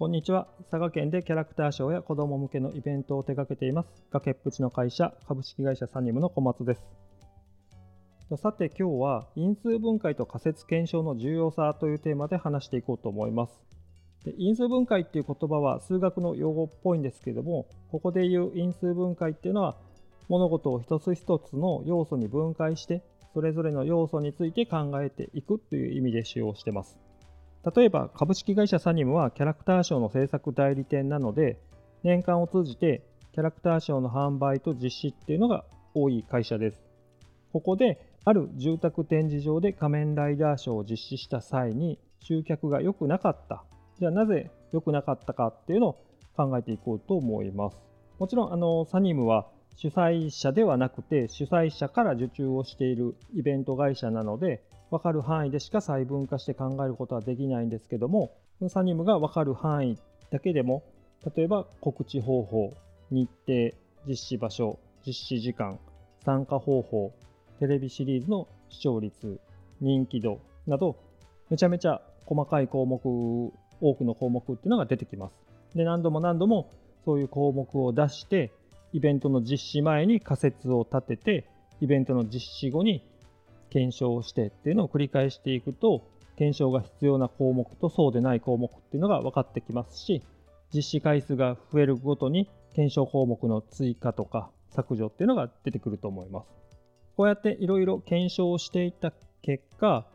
こんにちは。佐賀県でキャラクターショーや子供向けのイベントを手掛けています。崖っぷちの会社、株式会社サニムの小松です。さて今日は因数分解と仮説検証の重要さというテーマで話していこうと思います。で因数分解っていう言葉は数学の用語っぽいんですけども、ここで言う因数分解っていうのは物事を一つ一つの要素に分解してそれぞれの要素について考えていくという意味で使用してます。例えば株式会社サニムはキャラクターショーの制作代理店なので年間を通じてキャラクターショーの販売と実施っていうのが多い会社です。ここである住宅展示場で仮面ライダーショーを実施した際に集客が良くなかった。じゃあなぜ良くなかったかっていうのを考えていこうと思います。もちろんあのサニムは主催者ではなくて主催者から受注をしているイベント会社なので分かる範囲でしか細分化して考えることはできないんですけどもサニムが分かる範囲だけでも例えば告知方法日程実施場所実施時間参加方法テレビシリーズの視聴率人気度などめちゃめちゃ細かい項目多くの項目っていうのが出てきます。で何度も何度もそういう項目を出してイベントの実施前に仮説を立ててイベントの実施後に検証をしてっていうのを繰り返していくと検証が必要な項目とそうでない項目っていうのが分かってきますし実施回数が増えるごとに検証項目の追加とか削除っていうのが出てくると思います。こうやっていろいろ検証をしていった結果、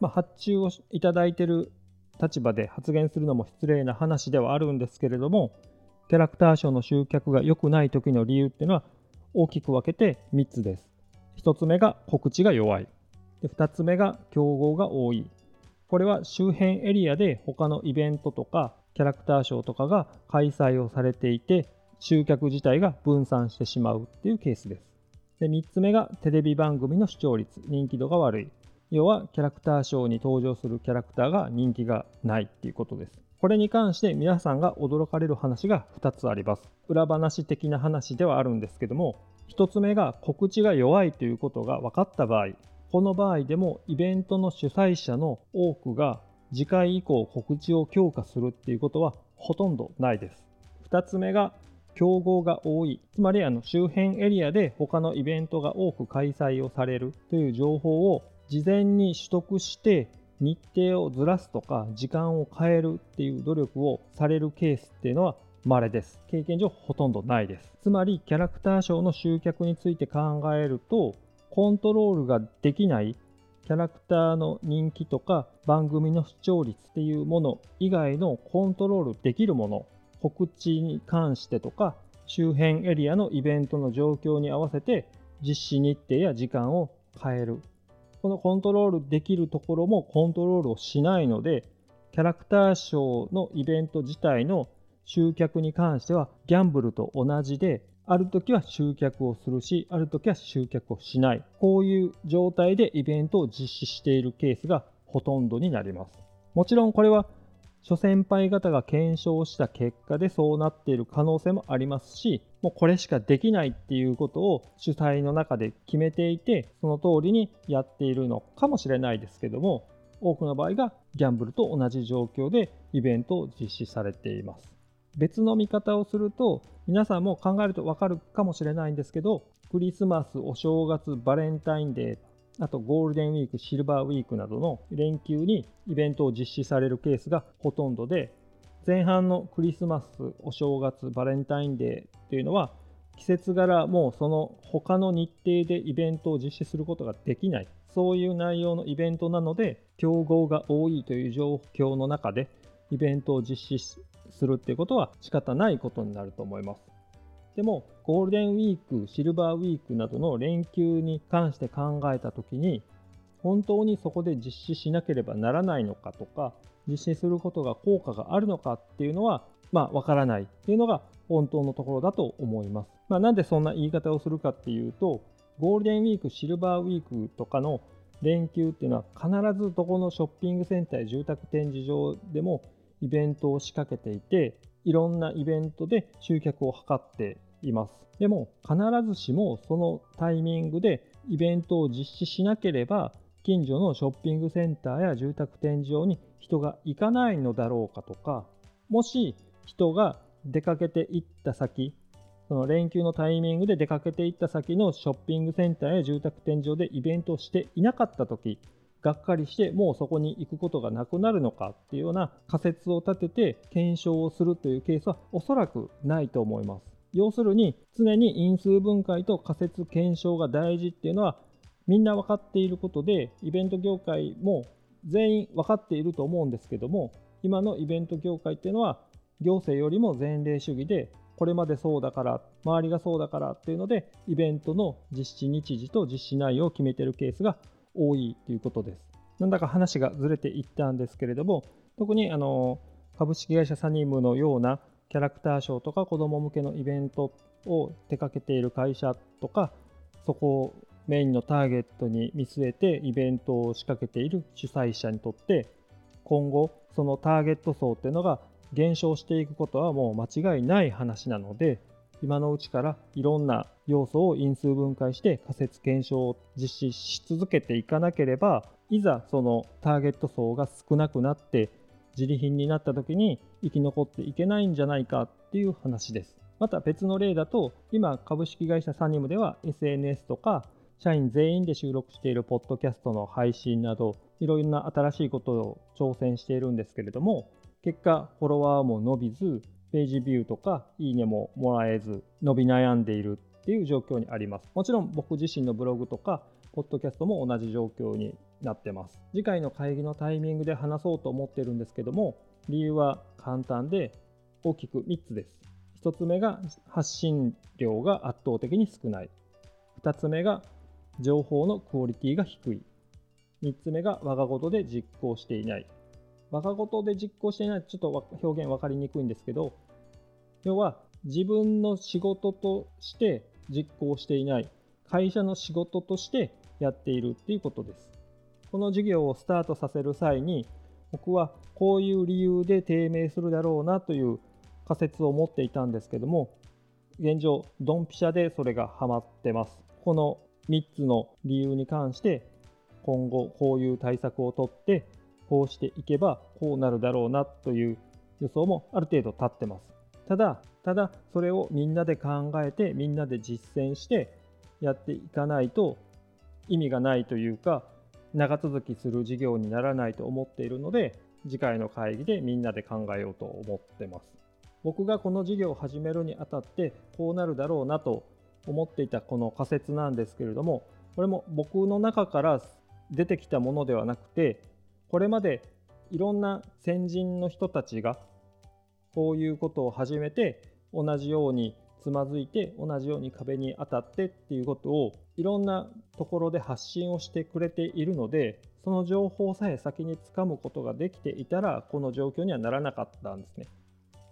まあ、発注をいただいてる立場で発言するのも失礼な話ではあるんですけれどもキャラクターショーの集客が良くない時の理由っていうのは大きく分けて3つです。1つ目が告知が弱い。で2つ目が競合が多い。これは周辺エリアで他のイベントとかキャラクターショーとかが開催をされていて集客自体が分散してしまうっていうケースです。で3つ目がテレビ番組の視聴率、人気度が悪い。要はキャラクターショーに登場するキャラクターが人気がないっていうことです。これに関して皆さんが驚かれる話が2つあります。裏話的な話ではあるんですけども、1つ目が告知が弱いということが分かった場合、この場合でもイベントの主催者の多くが次回以降告知を強化するっていうことはほとんどないです。2つ目が競合が多い。つまりあの周辺エリアで他のイベントが多く開催をされるという情報を事前に取得して日程をずらすとか時間を変えるっていう努力をされるケースっていうのは稀です。経験上ほとんどないです。つまりキャラクターショーの集客について考えるとコントロールができないキャラクターの人気とか番組の視聴率っていうもの以外のコントロールできるもの告知に関してとか周辺エリアのイベントの状況に合わせて実施日程や時間を変える。このコントロールできるところもコントロールをしないので、キャラクターショーのイベント自体の集客に関してはギャンブルと同じで、ある時は集客をするし、ある時は集客をしない。こういう状態でイベントを実施しているケースがほとんどになります。もちろんこれは諸先輩方が検証した結果でそうなっている可能性もありますし、もうこれしかできないっていうことを主催の中で決めていて、その通りにやっているのかもしれないですけども、多くの場合がギャンブルと同じ状況でイベントを実施されています。別の見方をすると、皆さんも考えるとわかるかもしれないんですけど、クリスマス、お正月、バレンタインデー、あとゴールデンウィーク、シルバーウィークなどの連休にイベントを実施されるケースがほとんどで、前半のクリスマス、お正月、バレンタインデーというのは、季節柄もうその他の日程でイベントを実施することができない、そういう内容のイベントなので、競合が多いという状況の中で、イベントを実施するっていうことは仕方ないことになると思います。でも、ゴールデンウィーク、シルバーウィークなどの連休に関して考えたときに、本当にそこで実施しなければならないのかとか、実施することが効果があるのかっていうのは、まあ、わからないっていうのが本当のところだと思います。まあ、なんでそんな言い方をするかっていうと、ゴールデンウィーク、シルバーウィークとかの連休っていうのは必ずどこのショッピングセンターや住宅展示場でもイベントを仕掛けていて、いろんなイベントで集客を図っています。でも必ずしもそのタイミングでイベントを実施しなければ近所のショッピングセンターや住宅展示場に人が行かないのだろうかとかもし人が出かけていった先その連休のタイミングで出かけていった先のショッピングセンターや住宅展示場でイベントをしていなかった時がっかりしてもうそこに行くことがなくなるのかっていうような仮説を立てて検証をするというケースはおそらくないと思います。要するに常に因数分解と仮説検証が大事っていうのはみんな分かっていることでイベント業界も全員分かっていると思うんですけども今のイベント業界っていうのは行政よりも前例主義でこれまでそうだから周りがそうだからっていうのでイベントの実施日時と実施内容を決めてるケースが多いということです。なんだか話がずれていったんですけれども特にあの株式会社サニームのようなキャラクターショーとか子ども向けのイベントを手掛けている会社とかそこをメインのターゲットに見据えてイベントを仕掛けている主催者にとって今後そのターゲット層っていうのが減少していくことはもう間違いない話なので今のうちからいろんな要素を因数分解して仮説検証を実施し続けていかなければいざそのターゲット層が少なくなって自利品になった時に生き残っていけないんじゃないかっていう話です。また別の例だと今株式会社サニムでは SNS とか社員全員で収録しているポッドキャストの配信などいろいろな新しいことを挑戦しているんですけれども結果フォロワーも伸びずページビューとかいいねももらえず伸び悩んでいるっていう状況にありますもちろん僕自身のブログとかポッドキャストも同じ状況になってます次回の会議のタイミングで話そうと思ってるんですけども理由は簡単で大きく3つです1つ目が発信量が圧倒的に少ない2つ目が情報のクオリティが低い。3つ目が我が事で実行していない。我が事で実行していないちょっと表現分かりにくいんですけど、要は自分の仕事として実行していない、会社の仕事としてやっているっていうことです。この事業をスタートさせる際に、僕はこういう理由で低迷するだろうなという仮説を持っていたんですけども、現状、ドンピシャでそれがハマってます。この3つの理由に関して今後こういう対策をとってこうしていけばこうなるだろうなという予想もある程度立ってます。ただ、ただそれをみんなで考えてみんなで実践してやっていかないと意味がないというか長続きする事業にならないと思っているので次回の会議でみんなで考えようと思ってます。僕がこの事業を始めるにあたってこうなるだろうなと思っていたこの仮説なんですけれどもこれも僕の中から出てきたものではなくてこれまでいろんな先人の人たちがこういうことを始めて同じようにつまずいて同じように壁に当たってっていうことをいろんなところで発信をしてくれているのでその情報さえ先につかむことができていたらこの状況にはならなかったんですね。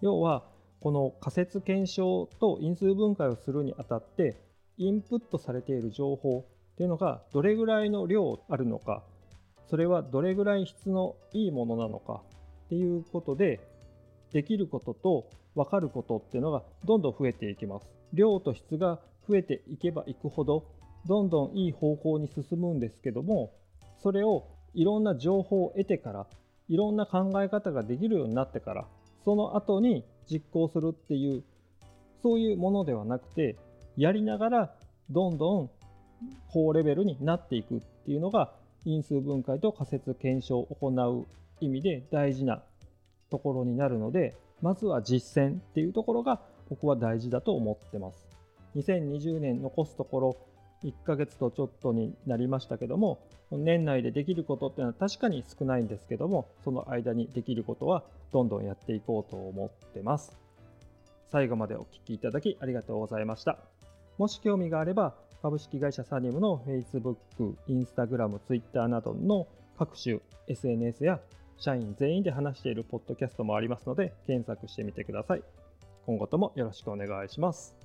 要はこの仮説検証と因数分解をするにあたってインプットされている情報っていうのがどれぐらいの量あるのかそれはどれぐらい質のいいものなのかっていうことでできることと分かることっていうのがどんどん増えていきます。量と質が増えていけばいくほどどんどんいい方向に進むんですけどもそれをいろんな情報を得てからいろんな考え方ができるようになってからその後に実行するっていうそういうものではなくてやりながらどんどん高レベルになっていくっていうのが因数分解と仮説検証を行う意味で大事なところになるのでまずは実践っていうところが僕は大事だと思ってます。2020年残すところ1ヶ月とちょっとになりましたけども年内でできることっていうのは確かに少ないんですけどもその間にできることはどんどんやっていこうと思ってます。最後までお聴きいただきありがとうございました。もし興味があれば株式会社サニムの Facebook、Instagram、Twitter などの各種 SNS や社員全員で話しているポッドキャストもありますので検索してみてください。今後ともよろしくお願いします。